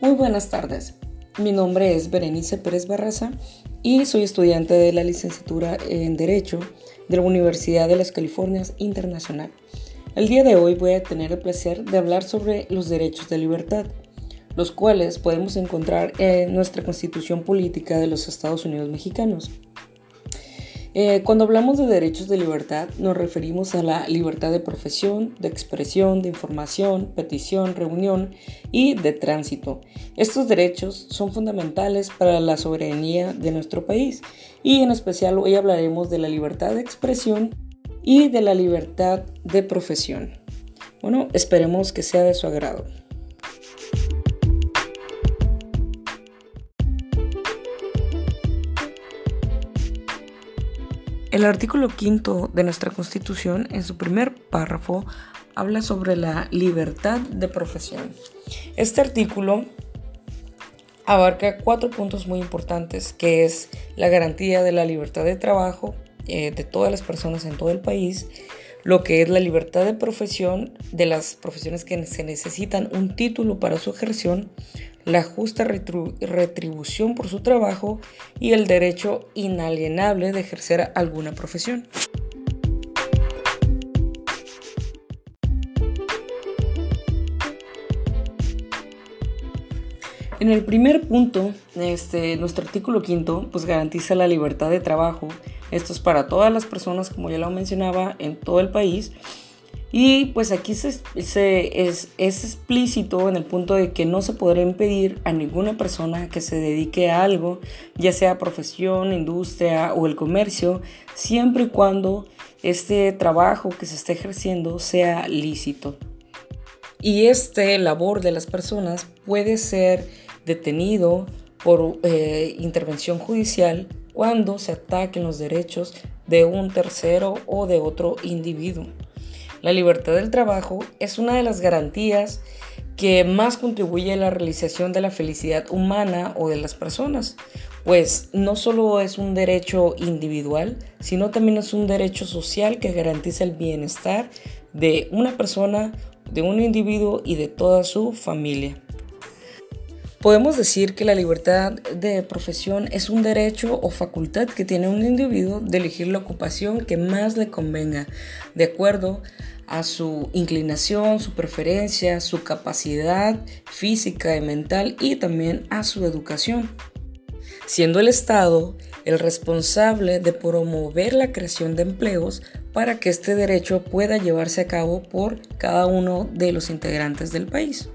Muy buenas tardes. Mi nombre es Berenice Pérez Barraza y soy estudiante de la licenciatura en Derecho de la Universidad de las Californias Internacional. El día de hoy voy a tener el placer de hablar sobre los derechos de libertad, los cuales podemos encontrar en nuestra Constitución Política de los Estados Unidos Mexicanos. Eh, cuando hablamos de derechos de libertad, nos referimos a la libertad de profesión, de expresión, de información, petición, reunión y de tránsito. Estos derechos son fundamentales para la soberanía de nuestro país y en especial hoy hablaremos de la libertad de expresión y de la libertad de profesión. Bueno, esperemos que sea de su agrado. El artículo quinto de nuestra Constitución, en su primer párrafo, habla sobre la libertad de profesión. Este artículo abarca cuatro puntos muy importantes, que es la garantía de la libertad de trabajo eh, de todas las personas en todo el país, lo que es la libertad de profesión de las profesiones que se necesitan un título para su ejerción, la justa retribución por su trabajo y el derecho inalienable de ejercer alguna profesión. En el primer punto, este, nuestro artículo quinto pues garantiza la libertad de trabajo. Esto es para todas las personas, como ya lo mencionaba, en todo el país y pues aquí se, es, explícito en el punto de que no se podrá impedir a ninguna persona que se dedique a algo, ya sea profesión, industria o el comercio, siempre y cuando este trabajo que se esté ejerciendo sea lícito. Y este labor de las personas puede ser detenido por eh, intervención judicial cuando se ataquen los derechos de un tercero o de otro individuo. La libertad del trabajo es una de las garantías que más contribuye a la realización de la felicidad humana o de las personas, pues no solo es un derecho individual, sino también es un derecho social que garantiza el bienestar de una persona, de un individuo y de toda su familia. Podemos decir que la libertad de profesión es un derecho o facultad que tiene un individuo de elegir la ocupación que más le convenga, de acuerdo a su inclinación, su preferencia, su capacidad física y mental y también a su educación. Siendo el Estado el responsable de promover la creación de empleos para que este derecho pueda llevarse a cabo por cada uno de los integrantes del país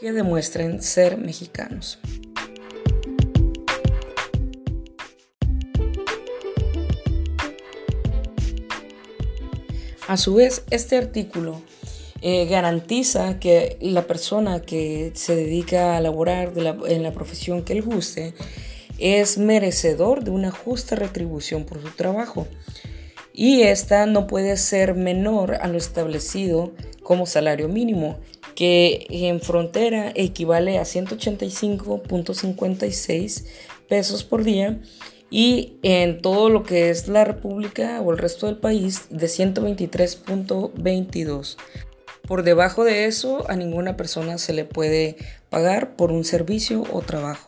que demuestren ser mexicanos. A su vez, este artículo eh, garantiza que la persona que se dedica a laborar en la profesión que él guste es merecedor de una justa retribución por su trabajo y esta no puede ser menor a lo establecido como salario mínimo que en frontera equivale a 185.56 pesos por día y en todo lo que es la República o el resto del país de 123.22. Por debajo de eso a ninguna persona se le puede pagar por un servicio o trabajo.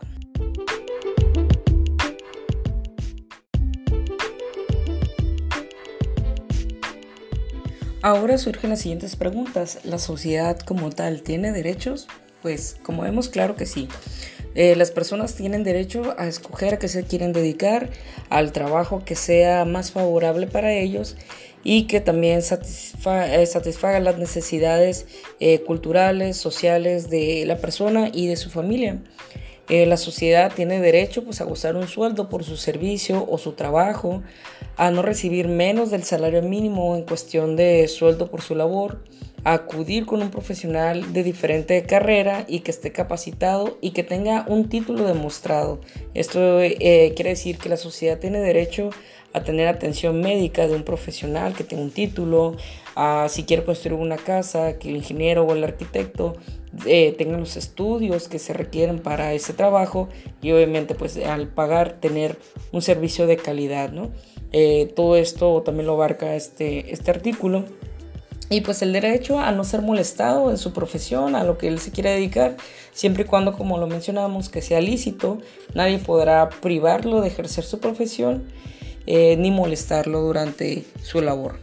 Ahora surgen las siguientes preguntas. ¿La sociedad como tal tiene derechos? Pues como vemos, claro que sí. Eh, las personas tienen derecho a escoger a qué se quieren dedicar, al trabajo que sea más favorable para ellos y que también eh, satisfaga las necesidades eh, culturales, sociales de la persona y de su familia. Eh, la sociedad tiene derecho pues, a gozar un sueldo por su servicio o su trabajo, a no recibir menos del salario mínimo en cuestión de sueldo por su labor, a acudir con un profesional de diferente carrera y que esté capacitado y que tenga un título demostrado. Esto eh, quiere decir que la sociedad tiene derecho a tener atención médica de un profesional que tenga un título, a si quiere construir una casa, que el ingeniero o el arquitecto eh, tengan los estudios que se requieren para ese trabajo y obviamente pues al pagar tener un servicio de calidad, ¿no? Eh, todo esto también lo abarca este, este artículo. Y pues el derecho a no ser molestado en su profesión, a lo que él se quiera dedicar, siempre y cuando, como lo mencionamos, que sea lícito, nadie podrá privarlo de ejercer su profesión eh, ni molestarlo durante su labor.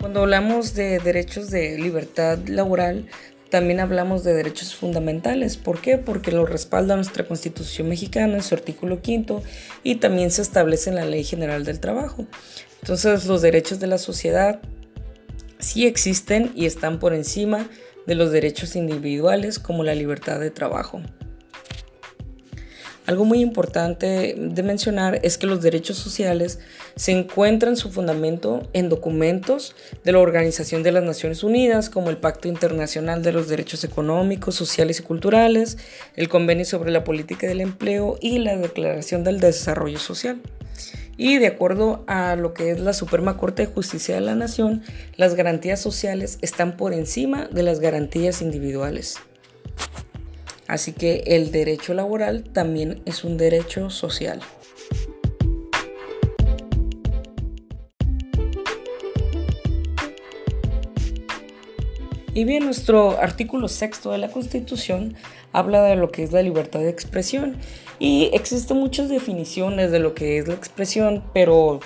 Cuando hablamos de derechos de libertad laboral, también hablamos de derechos fundamentales. ¿Por qué? Porque lo respalda nuestra Constitución mexicana en su artículo quinto y también se establece en la Ley General del Trabajo. Entonces los derechos de la sociedad sí existen y están por encima de los derechos individuales como la libertad de trabajo. Algo muy importante de mencionar es que los derechos sociales se encuentran su fundamento en documentos de la Organización de las Naciones Unidas, como el Pacto Internacional de los Derechos Económicos, Sociales y Culturales, el Convenio sobre la Política del Empleo y la Declaración del Desarrollo Social. Y de acuerdo a lo que es la Suprema Corte de Justicia de la Nación, las garantías sociales están por encima de las garantías individuales. Así que el derecho laboral también es un derecho social. Y bien, nuestro artículo sexto de la Constitución habla de lo que es la libertad de expresión. Y existen muchas definiciones de lo que es la expresión, pero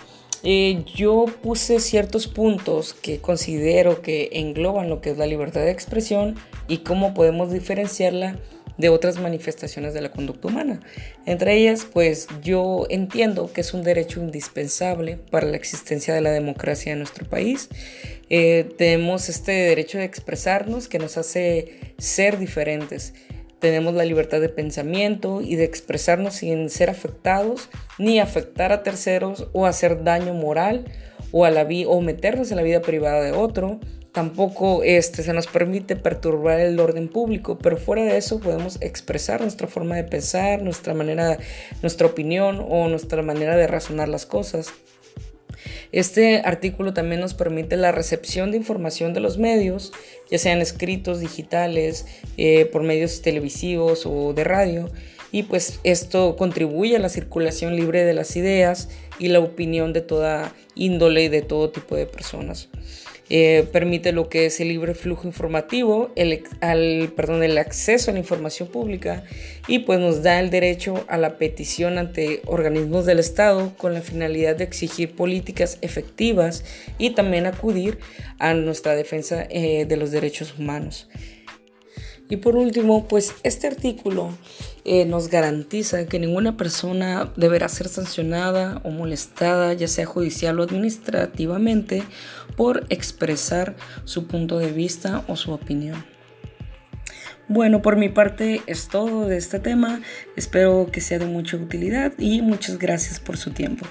eh, yo puse ciertos puntos que considero que engloban lo que es la libertad de expresión y cómo podemos diferenciarla de otras manifestaciones de la conducta humana. Entre ellas, pues yo entiendo que es un derecho indispensable para la existencia de la democracia en nuestro país. Eh, tenemos este derecho de expresarnos que nos hace ser diferentes. Tenemos la libertad de pensamiento y de expresarnos sin ser afectados, ni afectar a terceros o hacer daño moral o, a la o meternos en la vida privada de otro tampoco este, se nos permite perturbar el orden público, pero fuera de eso podemos expresar nuestra forma de pensar, nuestra manera, nuestra opinión o nuestra manera de razonar las cosas. Este artículo también nos permite la recepción de información de los medios, ya sean escritos, digitales, eh, por medios televisivos o de radio, y pues esto contribuye a la circulación libre de las ideas y la opinión de toda índole y de todo tipo de personas. Eh, permite lo que es el libre flujo informativo, el, al, perdón, el acceso a la información pública y pues nos da el derecho a la petición ante organismos del Estado con la finalidad de exigir políticas efectivas y también acudir a nuestra defensa eh, de los derechos humanos. Y por último, pues este artículo eh, nos garantiza que ninguna persona deberá ser sancionada o molestada, ya sea judicial o administrativamente, por expresar su punto de vista o su opinión. Bueno, por mi parte es todo de este tema. Espero que sea de mucha utilidad y muchas gracias por su tiempo.